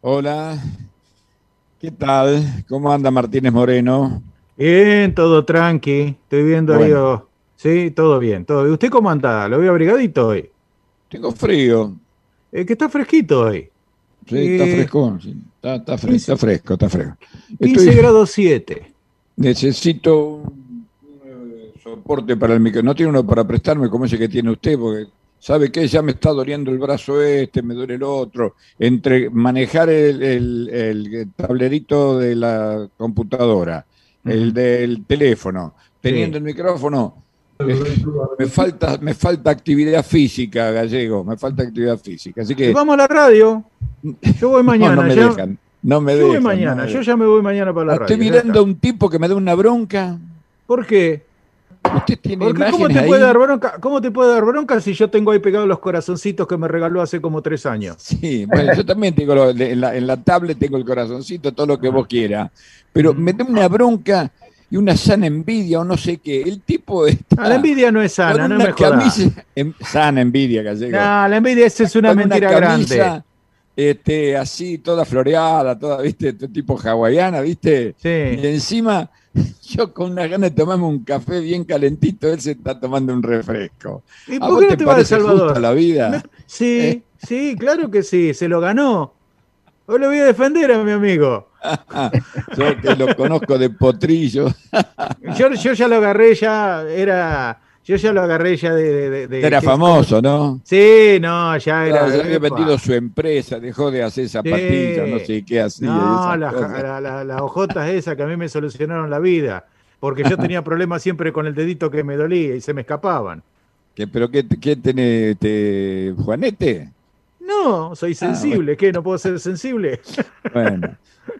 Hola, ¿qué tal? ¿Cómo anda Martínez Moreno? Bien, todo tranqui. Estoy viendo ahí. Bueno. oh, Sí, todo bien, todo bien. ¿Usted cómo anda? Lo veo abrigadito hoy. Tengo frío. Eh, que está fresquito hoy. Sí, está Eh, fresco. sí, Está, está fre- 15 está fresco, está fresco. 15 Estoy- grados 7. necesito un, un, eh, soporte para el micro. No tiene uno para prestarme como ese que tiene usted, porque sabe que ya me está doliendo el brazo este, me duele el otro. Entre manejar el, el- el tablerito de la computadora, el del teléfono, teniendo el micrófono, me falta, me falta actividad física, gallego, me falta actividad física. Así que Vamos a la radio. Yo voy mañana. no, no me ya- dejan. No me yo voy no mañana. me yo ya me voy mañana para la radio. Estoy mirando a un tipo que me da una bronca. ¿Por qué? Usted tiene Porque ¿cómo te, ahí. puede dar bronca? ¿Cómo te puede dar bronca si yo tengo ahí pegados los corazoncitos que me regaló hace como tres años? Sí, bueno, yo también tengo lo- en, la, en la tablet tengo el corazoncito, todo lo que vos quieras. Pero me da una bronca y una sana envidia o no sé qué. El tipo está Ah, la envidia no es con sana, no una me camisa- em- sana envidia, gallego. No, la envidia esa es una mentira camisa, grande. Este, así, toda floreada, toda, viste, Todo tipo hawaiana, viste. Sí. Y encima, yo con una gana de tomarme un café bien calentito, él se está tomando un refresco. ¿Y ¿A por vos qué no te te parece Salvador? justa la vida? Sí, ¿Eh? sí, claro que sí, se lo ganó. Hoy lo voy a defender a mi amigo. Yo que lo conozco de potrillo. Yo, yo ya lo agarré, ya era. Yo ya lo agarré ya de. de- de- de- Era famoso, ¿no? Sí, no, ya era. Claro, había vendido su empresa, dejó de hacer zapatillas, no sé qué hacía. No, las la, la- las hojotas esas que a mí me solucionaron la vida. Porque yo tenía problemas siempre con el dedito que me dolía y se me escapaban. ¿Qué- ¿Pero qué, qué tiene este, Juanete? No, soy sensible. ¿Qué? ¿No puedo ser sensible? Bueno,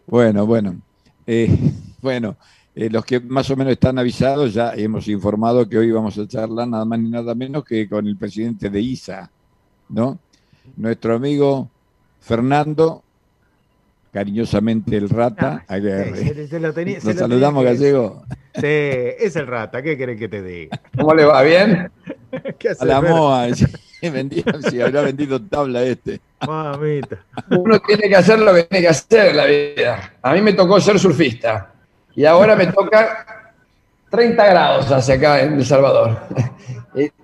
bueno, bueno. Eh, bueno, eh, los que más o menos están avisados ya hemos informado que hoy vamos a charlar nada más ni nada menos que con el presidente de ISA, ¿no? Nuestro amigo Fernando, cariñosamente el rata, Ah, Aguirre. sí, se- se lo tenía- Nos se lo saludamos, tenía gallego. Sí, es el rata. ¿Qué querés que te diga? ¿Cómo le va? ¿Bien? ¿Qué haces, A la moa, vendía, si habrá vendido tabla este. Mamita. Uno tiene que hacer lo que tiene que hacer en la vida. A mí me tocó ser surfista y ahora me toca 30 grados hacia acá en El Salvador.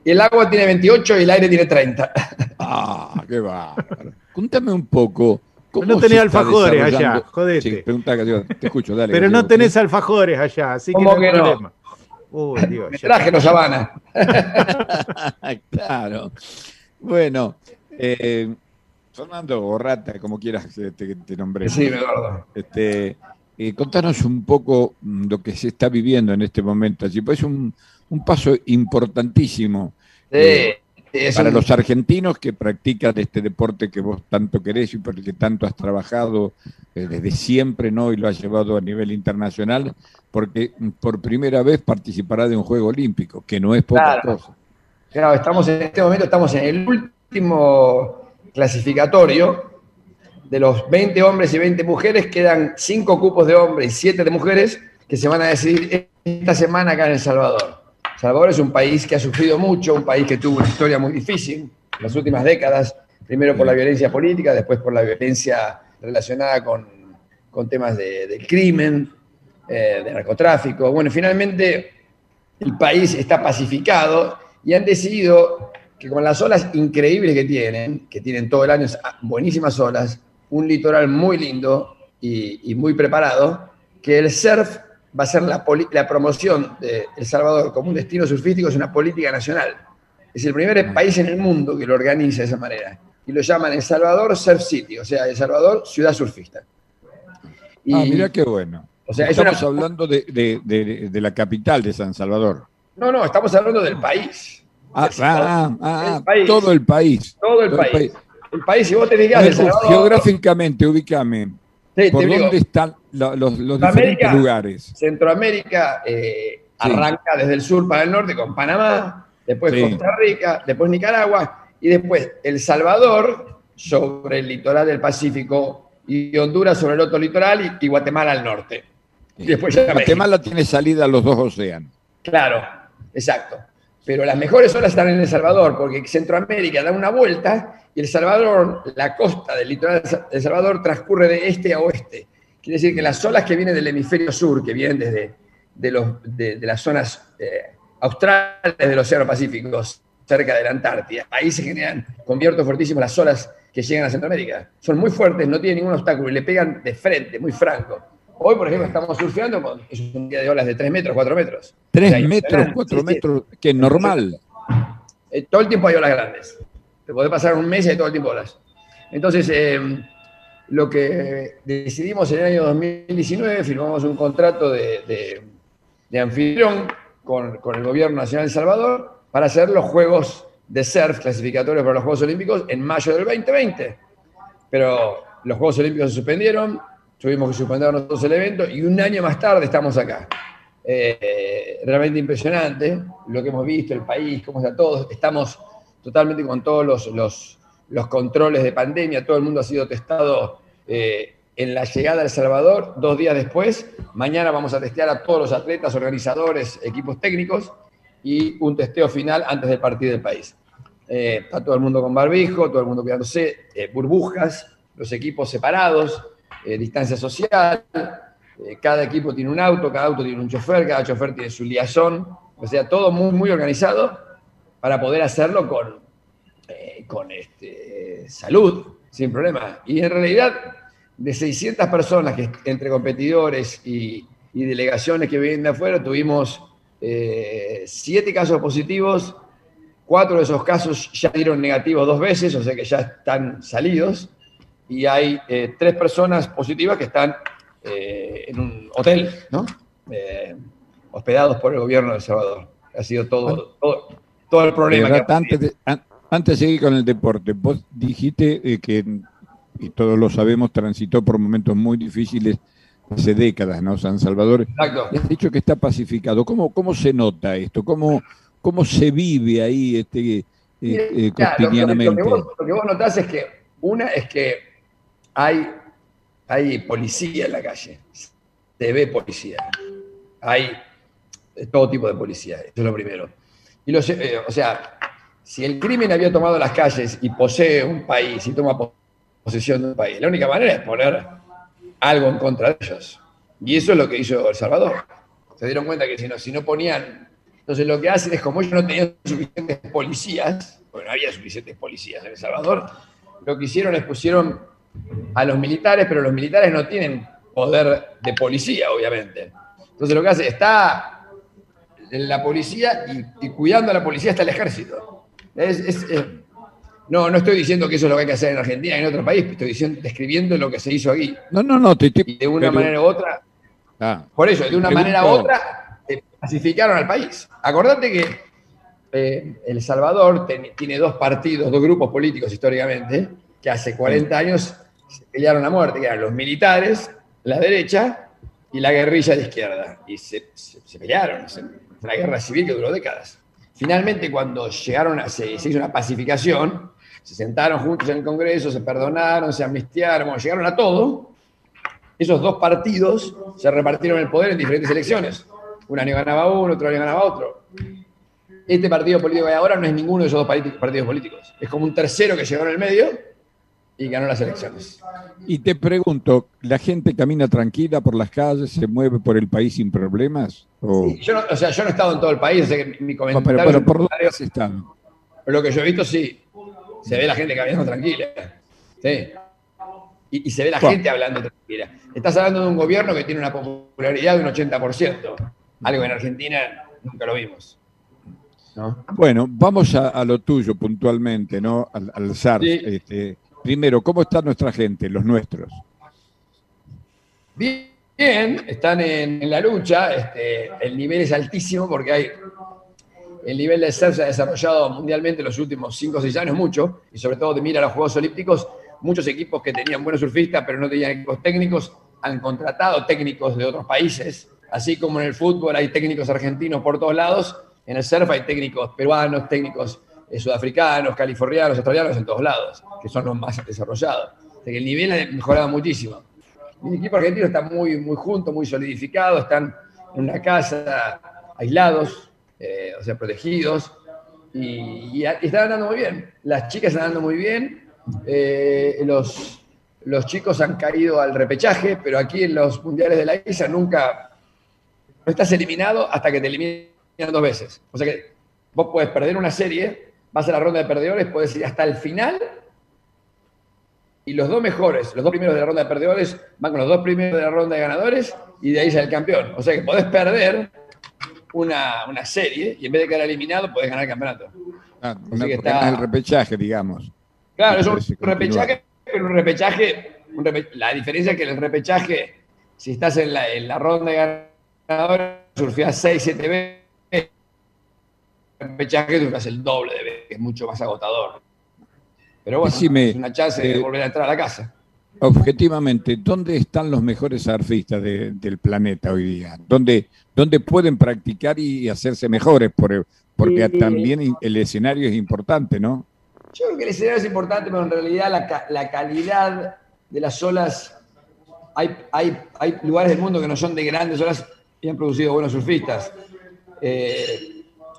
Y el agua tiene 28 y el aire tiene 30. Ah, qué bárbaro. Cuéntame un poco. ¿cómo No tenés alfajores allá, jodete. Sí, pregunta, te escucho, dale. Pero no tenés alfajores allá, así que ¿Cómo no hay que no? problema. Uy, Dios. Me traje los Habana. claro. Bueno, eh, Fernando o Rata, como quieras que te, te nombre. Sí, Eduardo. Este, eh, contanos un poco mm, lo que se está viviendo en este momento. Así, pues, es un, un paso importantísimo eh, para un- los argentinos que practican este deporte que vos tanto querés y por el que tanto has trabajado eh, desde siempre, ¿no? Y lo has llevado a nivel internacional, porque mm, por primera vez participará de un Juego Olímpico, que no es poca Claro. cosa. Claro, estamos en este momento estamos en el último clasificatorio. De los 20 hombres y 20 mujeres, quedan 5 cupos de hombres y 7 de mujeres que se van a decidir esta semana acá en El Salvador. El Salvador es un país que ha sufrido mucho, un país que tuvo una historia muy difícil en las últimas décadas, primero por la violencia política, después por la violencia relacionada con, con temas de- crimen, eh, de narcotráfico. Bueno, finalmente el país está pacificado y han decidido que con las olas increíbles que tienen, que tienen todo el año buenísimas olas, un litoral muy lindo y, y muy preparado, que el surf va a ser la, poli- la promoción de El Salvador como un destino surfístico, es una política nacional. Es el primer país en el mundo que lo organiza de esa manera. Y lo llaman El Salvador Surf City, o sea, El Salvador ciudad surfista. Y- Ah, mira qué bueno. O sea, es Estamos una- hablando de, de- de- de la capital de San Salvador. No, no, estamos hablando del país. Ah, ah, ah, el país. todo el país. Todo el Todo el país. El país, si vos te fijas, A ver, El Salvador- geográficamente, ubícame. Sí, ¿Por digo, dónde están lo- los, los diferentes lugares? Centroamérica eh, arranca desde el sur para el norte con Panamá, después Sí. Costa Rica, después Nicaragua y después El Salvador sobre el litoral del Pacífico y Honduras sobre el otro litoral y, y Guatemala al norte. Y después ya México. Guatemala tiene salida a los dos océanos. Claro, exacto. Pero las mejores olas están en El Salvador, porque Centroamérica da una vuelta y El Salvador, la costa del litoral de El Salvador transcurre de este a oeste. Quiere decir que las olas que vienen del hemisferio sur, que vienen desde de, los, de, las zonas eh, australes del Océano Pacífico, cerca de la Antártida, ahí se generan con vientos las olas que llegan a Centroamérica. Son muy fuertes, no tienen ningún obstáculo y le pegan de frente, muy franco. Hoy, por ejemplo, estamos surfeando con es un día de olas de 3 metros, 4 metros. 3 metros, 4 metros, que es normal. Eh, todo el tiempo hay olas grandes. Te podés pasar un mes y hay todo el tiempo olas. Entonces, eh, lo que decidimos en el año 2019, firmamos un contrato de, de, anfitrión con, con, el gobierno nacional de El Salvador para hacer los Juegos de Surf clasificatorios para los Juegos Olímpicos en mayo del 2020. Pero los Juegos Olímpicos se suspendieron, tuvimos que suspender nosotros el evento y un año más tarde estamos acá. Eh, realmente impresionante lo que hemos visto, el país, cómo está todo. Estamos totalmente con todos los, los, los controles de pandemia, todo el mundo ha sido testado eh, en la llegada a El Salvador, dos días después. Mañana vamos a testear a todos los atletas, organizadores, equipos técnicos y un testeo final antes del partido del país. Eh, está todo el mundo con barbijo, todo el mundo cuidándose, burbujas, los equipos separados, eh, distancia social, eh, cada equipo tiene un auto, cada auto tiene un chofer, cada chofer tiene su liazón, o sea, todo muy, muy organizado para poder hacerlo con, eh, con este, salud, sin problema. Y en realidad, de 600 personas que entre competidores y, delegaciones que vienen de afuera, tuvimos siete casos positivos, cuatro de esos casos ya dieron negativos dos veces, o sea que ya están salidos y hay eh, tres personas positivas que están eh, en un hotel, ¿no? Eh, hospedados por el gobierno de El Salvador. Ha sido todo, todo, el problema. Que antes, de, antes de seguir con el deporte, vos dijiste que, y todos lo sabemos, transitó por momentos muy difíciles hace décadas, ¿no? San Salvador. Exacto. Has dicho que está pacificado. ¿Cómo, cómo se nota esto? ¿Cómo, cómo se vive ahí este, cotidianamente? Lo, lo que vos notás es que, una es que hay, hay policía en la calle, se ve policía, hay todo tipo de policía, eso es lo primero. Y lo, eh, o sea, si el crimen había tomado las calles y posee un país y toma posesión de un país, la única manera es poner algo en contra de ellos. Y eso es lo que hizo El Salvador. Se dieron cuenta que si no, si no ponían... Entonces lo que hacen es como ellos no tenían suficientes policías, porque no había suficientes policías en El Salvador, lo que hicieron es pusieron a los militares, pero los militares no tienen poder de policía, obviamente. Entonces lo que hace, está la policía y, cuidando a la policía está el ejército. no, no estoy diciendo que eso es lo que hay que hacer en Argentina, en otro país, estoy diciendo, describiendo lo que se hizo aquí. No, no, no. Te, y de una manera u otra, ah. por eso, de una manera u otra, eh, pacificaron al país. Acordate que eh, El Salvador tiene dos partidos, dos grupos políticos históricamente, que hace 40 años se pelearon a muerte, que eran los militares, la derecha y la guerrilla de izquierda. Y se, pelearon, una guerra civil que duró décadas. Finalmente, cuando llegaron a, se, hizo una pacificación, se sentaron juntos en el Congreso, se perdonaron, se amnistiaron, llegaron a todo. Esos dos partidos se repartieron el poder en diferentes elecciones. Un año ganaba uno, otro año ganaba otro. Este partido político hay ahora no es ninguno de esos dos partidos políticos. Es como un tercero que llegó en el medio y ganó las elecciones. Y te pregunto, ¿la gente camina tranquila por las calles, se mueve por el país sin problemas? O... yo, no, o sea, yo no he estado en todo el país, sé que mi comentario... pero, pero, ¿por dónde has estado? Lo que yo he visto, sí. Se ve la gente caminando tranquila. Sí. Y, se ve la gente hablando tranquila. Estás hablando de un gobierno que tiene una popularidad de un 80%. Algo en Argentina nunca lo vimos. Bueno, vamos a, lo tuyo puntualmente, ¿no? Al, al SARS. Este, Primero, ¿cómo está nuestra gente, los nuestros? Bien, están en, la lucha. Este, el nivel es altísimo porque hay. El nivel de surf se ha desarrollado mundialmente en los últimos 5 o 6 años mucho, y sobre todo de mira a los Juegos Olímpicos, muchos equipos que tenían buenos surfistas pero no tenían equipos técnicos han contratado técnicos de otros países, así como en el fútbol hay técnicos argentinos por todos lados, en el surf hay técnicos peruanos, técnicos sudafricanos, californianos, australianos, en todos lados, que son los más desarrollados. Que el nivel ha mejorado muchísimo. Mi equipo argentino está muy, muy junto, muy solidificado, están en una casa aislados, eh, o sea, protegidos, y, están andando muy bien. Las chicas están andando muy bien, eh, los, chicos han caído al repechaje, pero aquí en los mundiales de la ISA nunca, estás eliminado hasta que te eliminan dos veces. O sea que vos puedes perder una serie, vas a la ronda de perdedores, puedes ir hasta el final y los dos mejores, los dos primeros de la ronda de perdedores, van con los dos primeros de la ronda de ganadores y de ahí sale el campeón. O sea que podés perder una, serie y en vez de quedar eliminado, podés ganar el campeonato. Ah, el repechaje, digamos. Claro, es un repechaje, pero un repechaje, la diferencia es que el repechaje, si estás en la, en la ronda de ganadores, surfeás 6, 7 veces, repechaje surfeás el doble de veces, que es mucho más agotador. Pero bueno, es una chance de eh, volver a entrar a la casa. Objetivamente, ¿dónde están los mejores surfistas del planeta hoy día? ¿Dónde, dónde pueden practicar y hacerse mejores? porque también el escenario es importante, ¿no? Yo creo que el escenario es importante, pero en realidad la, calidad de las olas, hay, hay, hay, lugares del mundo que no son de grandes olas y han producido buenos surfistas. Eh,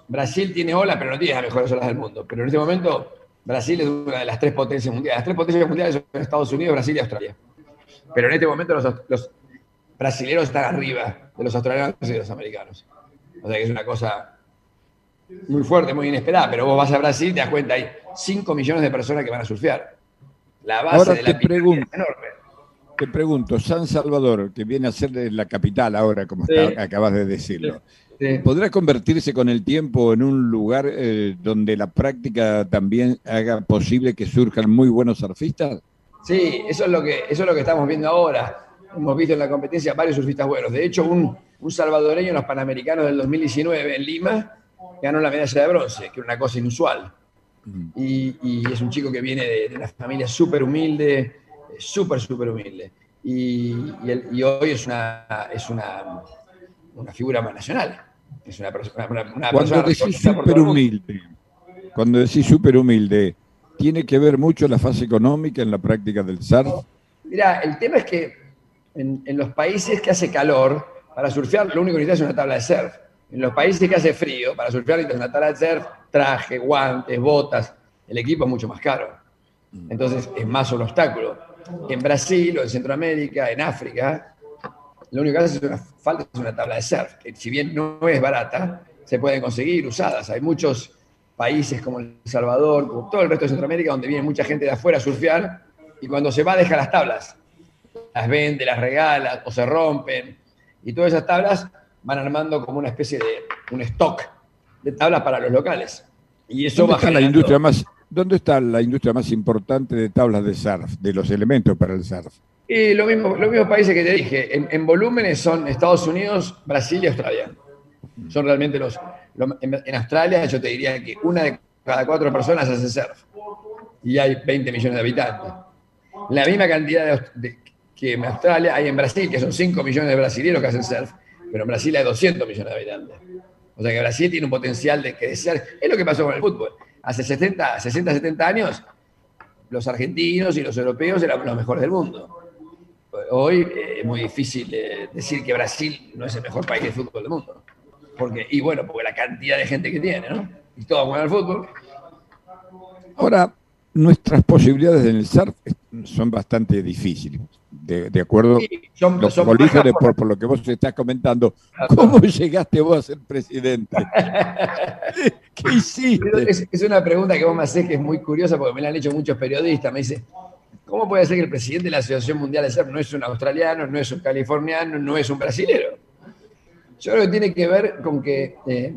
Brasil tiene olas, pero no tiene las mejores olas del mundo. Pero en este momento Brasil es una de las tres potencias mundiales. Las tres potencias mundiales son Estados Unidos, Brasil y Australia. Pero en este momento los, los brasileños están arriba de los australianos y de los americanos. O sea que es una cosa muy fuerte, muy inesperada. Pero vos vas a Brasil y te das cuenta, hay 5 millones de personas que van a surfear. La base de la te pregunto, es enorme. Te pregunto, San Salvador, que viene a ser la capital ahora, como acabas de decirlo. ¿Podrá convertirse con el tiempo en un lugar eh, donde la práctica también haga posible que surjan muy buenos surfistas? Sí, eso es lo que, eso es lo que estamos viendo ahora. Hemos visto en la competencia varios surfistas buenos. De hecho, un, salvadoreño en los Panamericanos del 2019 en Lima ganó la medalla de bronce, que es una cosa inusual. Mm. Y, es un chico que viene de, una familia súper humilde, súper, súper humilde. Y, y, hoy es una, es una una figura más nacional. Es una, persona, una, cuando decís súper humilde, cuando decís súper humilde, ¿tiene que ver mucho la fase económica en la práctica del surf? Mira, el tema es que en, los países que hace calor, para surfear lo único que necesitas es una tabla de surf. En los países que hace frío, para surfear necesitas una tabla de surf, traje, guantes, botas. El equipo es mucho más caro. Entonces es más un obstáculo. En Brasil o en Centroamérica, en África, lo único que hace es una falta es una tabla de surf, que si bien no es barata, se pueden conseguir usadas. Hay muchos países como El Salvador, como todo el resto de Centroamérica, donde viene mucha gente de afuera a surfear y cuando se va deja las tablas. Las vende, las regala o se rompen. Y todas esas tablas van armando como una especie de un stock de tablas para los locales. Y eso ¿Dónde está la industria más, ¿Dónde está la industria más importante de tablas de surf, de los elementos para el surf? Y lo mismo, los mismos países que te dije, en, volúmenes son Estados Unidos, Brasil y Australia. Son realmente los, en, Australia yo te diría que una de cada cuatro personas hace surf y hay 20 millones de habitantes. La misma cantidad de, que en Australia hay en Brasil, que son 5 millones de brasileños que hacen surf, pero en Brasil hay 200 millones de habitantes. O sea que Brasil tiene un potencial de crecer. Es lo que pasó con el fútbol. Hace 70, 60, 70 años, los argentinos y los europeos eran los mejores del mundo hoy eh, es muy difícil eh, decir que Brasil no es el mejor país de fútbol del mundo. Porque, y bueno, porque la cantidad de gente que tiene, ¿no? Y todos juegan al fútbol. Ahora, nuestras posibilidades en el surf son bastante difíciles. De, acuerdo son, los por, lo que vos estás comentando, ¿cómo llegaste vos a ser presidente? ¿Qué hiciste? Es, es, una pregunta que vos me haces que es muy curiosa porque me la han hecho muchos periodistas. Me dice, ¿Cómo puede ser que el presidente de la Asociación Mundial de Surf no es un australiano, no es un californiano, no es un brasilero? Yo creo que tiene que ver con que eh,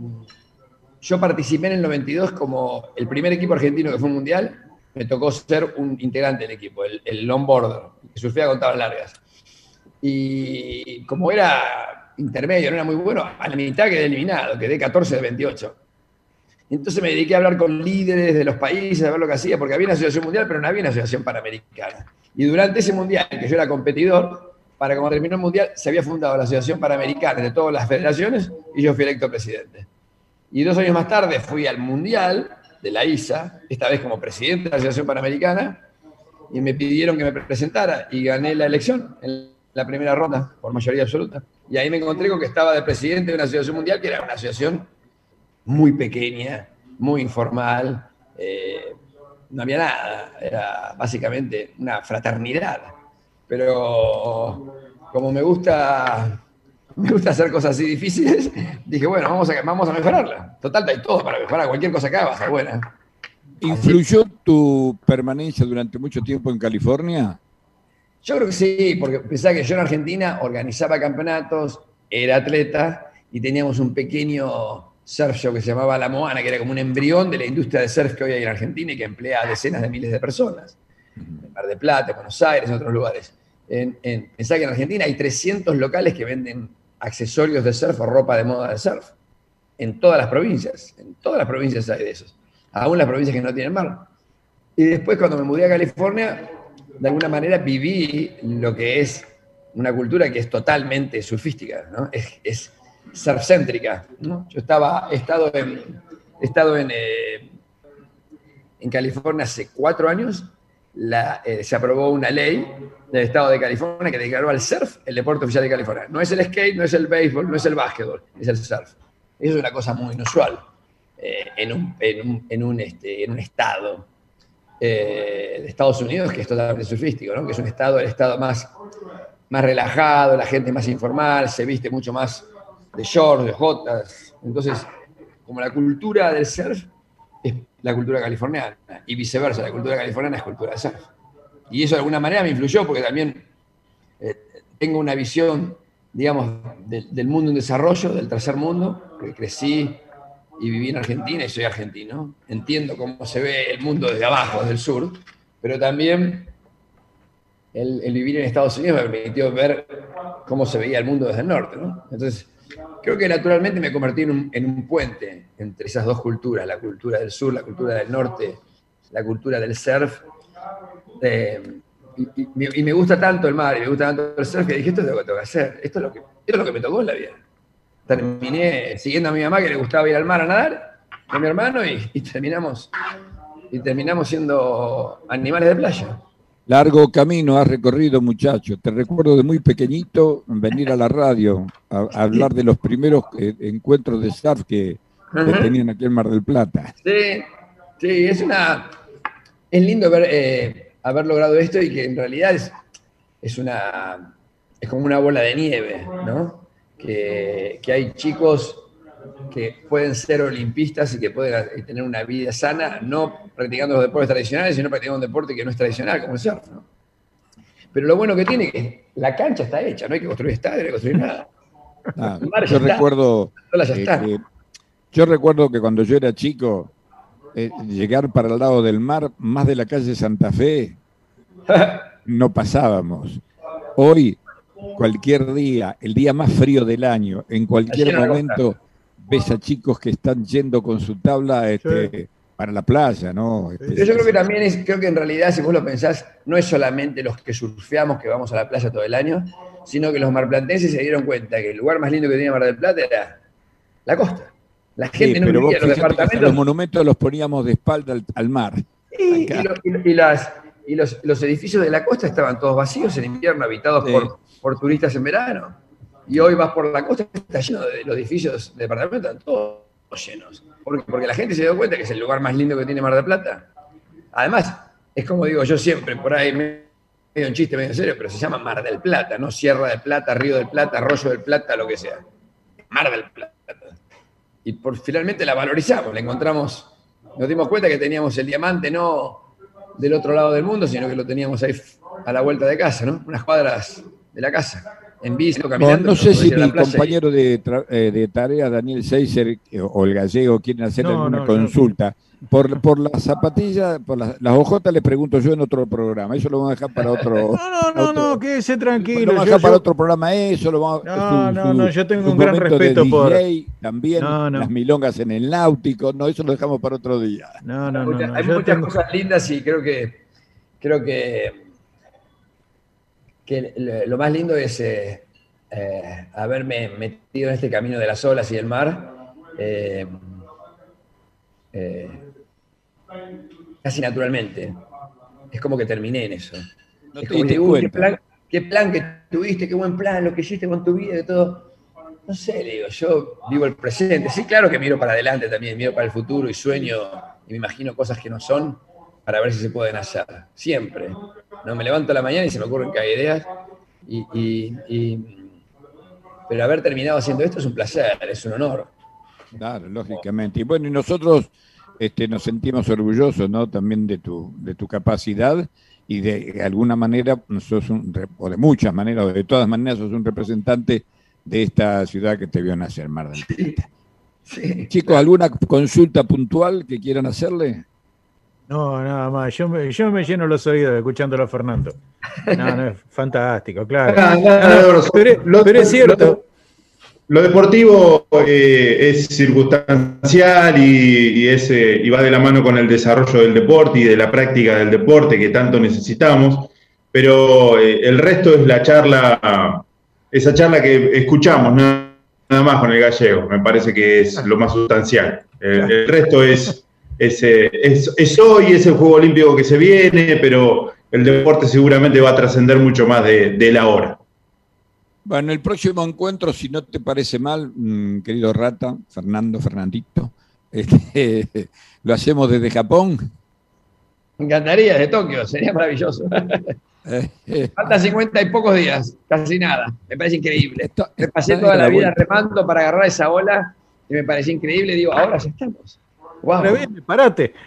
yo participé en el 92 como el primer equipo argentino que fue un mundial. Me tocó ser un integrante del equipo, el, el longboarder, que surfea con tablas largas. Y como era intermedio, no era muy bueno, a la mitad quedé eliminado, quedé 14 de 28. Entonces me dediqué a hablar con líderes de los países, a ver lo que hacía, porque había una asociación mundial, pero no había una asociación panamericana. Y durante ese mundial, que yo era competidor, para como terminó el mundial, se había fundado la Asociación Panamericana de todas las federaciones y yo fui electo presidente. Y dos años más tarde fui al mundial de la ISA, esta vez como presidente de la Asociación Panamericana, y me pidieron que me presentara y gané la elección en la primera ronda por mayoría absoluta. Y ahí me encontré con que estaba de presidente de una asociación mundial que era una asociación muy pequeña, muy informal, eh, no había nada, era básicamente una fraternidad. Pero como me gusta, me gusta hacer cosas así difíciles, dije, bueno, vamos a, vamos a mejorarla. Total, hay todo para mejorar, cualquier cosa que haga va a estar buena. ¿Influyó tu permanencia durante mucho tiempo en California? Yo creo que sí, porque pensaba que yo en Argentina organizaba campeonatos, era atleta y teníamos un pequeño surf show que se llamaba La Moana, que era como un embrión de la industria de surf que hoy hay en Argentina y que emplea a decenas de miles de personas. En Mar de Plata, en Buenos Aires, en otros lugares. En, pensá que en Argentina hay 300 locales que venden accesorios de surf o ropa de moda de surf. En todas las provincias. En todas las provincias hay de esos. Aún las provincias que no tienen mar. Y después cuando me mudé a California, de alguna manera viví lo que es una cultura que es totalmente surfística, ¿no? es, es surfcéntrica. ¿no? Yo estaba, he estado en, he estado en, eh, en California hace cuatro años, la, eh, se aprobó una ley del estado de California que declaró al surf el deporte oficial de California. No es el skate, no es el béisbol, no es el básquetbol, es el surf. Eso es una cosa muy inusual eh, en, un, en, un, en, un, este, en un estado eh, de Estados Unidos, que es totalmente surfístico, ¿no? que es un estado, el estado más, más relajado, la gente más informal, se viste mucho más de shorts, de jotas. Entonces, como la cultura del surf es la cultura californiana y viceversa, la cultura californiana es cultura de surf. Y eso de alguna manera me influyó porque también eh, tengo una visión, digamos, del mundo en desarrollo, del tercer mundo, que crecí y viví en Argentina y soy argentino, entiendo cómo se ve el mundo desde abajo, desde el sur, pero también el, vivir en Estados Unidos me permitió ver cómo se veía el mundo desde el norte. ¿no? Entonces, creo que naturalmente me convertí en un, en un, puente entre esas dos culturas, la cultura del sur, la cultura del norte, la cultura del surf. Eh, y, y, me gusta tanto el mar y me gusta tanto el surf que dije, esto es lo que tengo que hacer, esto es lo que, esto es lo que me tocó en la vida terminé siguiendo a mi mamá que le gustaba ir al mar a nadar, con mi hermano, y, terminamos, y terminamos siendo animales de playa. Largo camino has recorrido, muchacho. Te recuerdo de muy pequeñito venir a la radio a, hablar de los primeros eh, encuentros de surf que, tenían aquí en Mar del Plata. Sí, sí, es una. Es lindo ver, eh, haber logrado esto y que en realidad es, es una. Es como una bola de nieve, ¿no? que, hay chicos que pueden ser olimpistas y que pueden tener una vida sana, no practicando los deportes tradicionales, sino practicando un deporte que no es tradicional, como el surf. Pero lo bueno que tiene es que la cancha está hecha, no hay que construir estadio, no hay que construir nada. Ah, yo recuerdo yo recuerdo que cuando yo era chico, eh, llegar para el lado del mar, más de la calle Santa Fe, no pasábamos. Hoy cualquier día, el día más frío del año, en cualquier momento ves a chicos que están yendo con su tabla este, para la playa, ¿no? Este, yo creo que también es, creo que en realidad, si vos lo pensás, no es solamente los que surfeamos que vamos a la playa todo el año, sino que los marplatenses se dieron cuenta que el lugar más lindo que tenía Mar del Plata era la costa. La gente no vivía los departamentos. Los monumentos los poníamos de espalda al, mar. Y, y, las, y los, los, edificios de la costa estaban todos vacíos en invierno, habitados por por turistas en verano. Y hoy vas por la costa, está lleno de los edificios de departamentos, están todos llenos. Porque, porque la gente se dio cuenta que es el lugar más lindo que tiene Mar del Plata. Además, es como digo yo siempre, por ahí medio un chiste, medio en serio, pero se llama Mar del Plata, no Sierra del Plata, Río del Plata, Arroyo del Plata, lo que sea. Mar del Plata. Y por, finalmente la valorizamos, la encontramos, nos dimos cuenta que teníamos el diamante no del otro lado del mundo, sino que lo teníamos ahí a la vuelta de casa, ¿no? Unas cuadras de la casa, en bici caminando. No, sé si mi compañero de, eh, de, tarea, Daniel Seiser, o el gallego, quieren hacer alguna consulta. Por, por las zapatillas, por las, las ojotas les pregunto yo en otro programa. Eso lo vamos a dejar para otro. No, no, no, no, quédese tranquilo. Lo vamos a dejar para otro programa eso. Lo vamos, no, no, no, yo tengo un gran respeto por. También las milongas en el náutico. No, eso lo dejamos para otro día. No, no, no. Hay muchas cosas lindas y creo que creo que que lo más lindo es eh, eh, haberme metido en este camino de las olas y el mar eh, casi naturalmente. Es como que terminé en eso. es como que, ¿qué, plan, que tuviste, qué buen plan, lo que hiciste con tu vida, y todo. No sé, le digo, yo vivo el presente. Sí, claro que miro para adelante también, miro para el futuro y sueño y me imagino cosas que no son para ver si se pueden hacer. Siempre. No me levanto a la mañana y se me ocurren que hay ideas. Y, pero haber terminado haciendo esto es un placer, es un honor. Claro, lógicamente. Y bueno, y nosotros este, nos sentimos orgullosos, ¿no? También de tu, de tu capacidad y de alguna manera, sos un, o de muchas maneras, o de todas maneras, sos un representante de esta ciudad que te vio nacer, Mar del Plata. Chicos, ¿alguna consulta puntual que quieran hacerle? No, nada más. Yo me, yo me lleno los oídos escuchándolo a Fernando. No, no, es fantástico, claro. pero, es cierto. Lo, deportivo eh, es circunstancial y, eh, y va de la mano con el desarrollo del deporte y de la práctica del deporte que tanto necesitamos, pero eh, el resto es la charla esa charla que escuchamos nada más con el gallego, me parece que es lo más sustancial. El, resto es, es, es, hoy, es el Juego Olímpico que se viene, pero el deporte seguramente va a trascender mucho más de, la hora. Bueno, el próximo encuentro, si no te parece mal, mm, querido Rata, Fernando, Fernandito, este, lo hacemos desde Japón. Me encantaría, de Tokio, sería maravilloso. Faltan 50 y pocos días, casi nada. Me parece increíble. me pasé toda la vida remando para agarrar esa ola y me pareció increíble. Digo, ahora ya estamos. Wow. parate.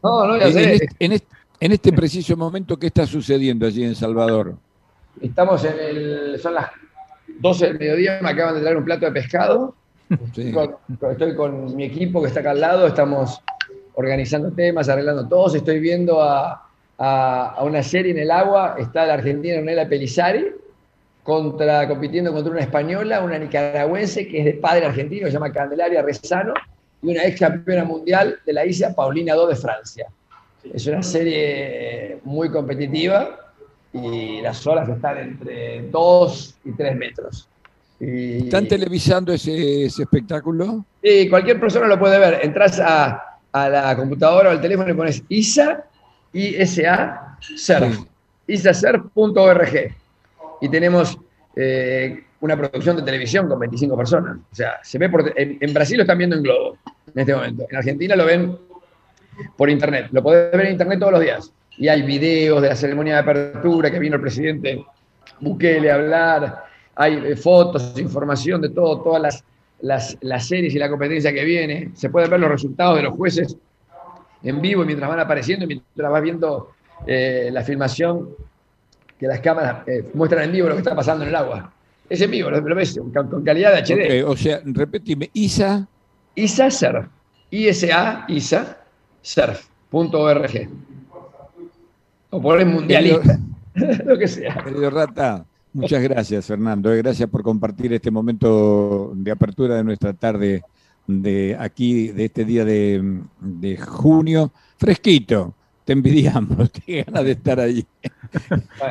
No, no, ya sé. En este, preciso momento, ¿qué está sucediendo allí en Salvador? Estamos en el. Son las 12 del mediodía, me acaban de traer un plato de pescado. estoy con mi equipo que está acá al lado, estamos organizando temas, arreglando todos. Estoy viendo a a, una serie en el agua, está la argentina Nela Pelizari, contra, compitiendo contra una española, una nicaragüense que es de padre argentino, se llama Candelaria Rezano, y una ex campeona mundial de la isla, Paulina Do de Francia. Es una serie muy competitiva y las olas están entre 2 y 3 metros. ¿Están televisando ese, espectáculo? Sí, cualquier persona lo puede ver. Entras a, a la computadora o al teléfono y pones ISA ISA Surf, isasurf.org. Y tenemos eh, una producción de televisión con 25 personas. O sea, se ve por, en, Brasil lo están viendo en Globo en este momento. En Argentina lo ven por internet. Lo podés ver en internet todos los días. Y hay videos de la ceremonia de apertura que vino el presidente Bukele a hablar. Hay eh, fotos, información de todo, todas las, las, series y la competencia que viene. Se pueden ver los resultados de los jueces en vivo mientras van apareciendo, mientras vas viendo eh, la filmación que las cámaras eh, muestran en vivo lo que está pasando en el agua. Es en vivo, lo, ves con, calidad de HD. o sea, repetime, ISA. ISA Surf. ISA, ISA, surf.org. O poner mundialista. lo que sea. Querido Rata, muchas gracias, Fernando. Eh, gracias por compartir este momento de apertura de nuestra tarde de aquí, de este día de, junio, fresquito. Te envidiamos, qué ganas de estar allí.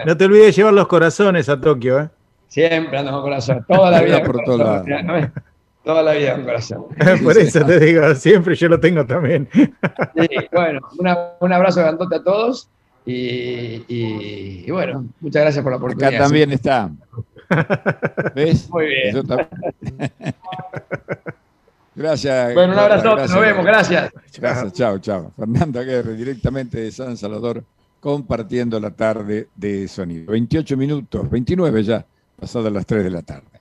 No te olvides llevar los corazones a Tokio, ¿eh? Siempre andamos con corazón, toda la vida. Por toda Toda la vida con corazón. por eso te digo, siempre yo lo tengo también. Sí, bueno, un abrazo grandote a todos y, bueno, muchas gracias por la oportunidad. Acá también está. ¿Ves? Muy bien. Gracias. Bueno, un abrazo, nos vemos, gracias. Gracias, chao, chao. Fernando Aguirre, directamente de San Salvador, compartiendo la tarde de sonido. 28 minutos, 29 ya, pasadas las 3 de la tarde.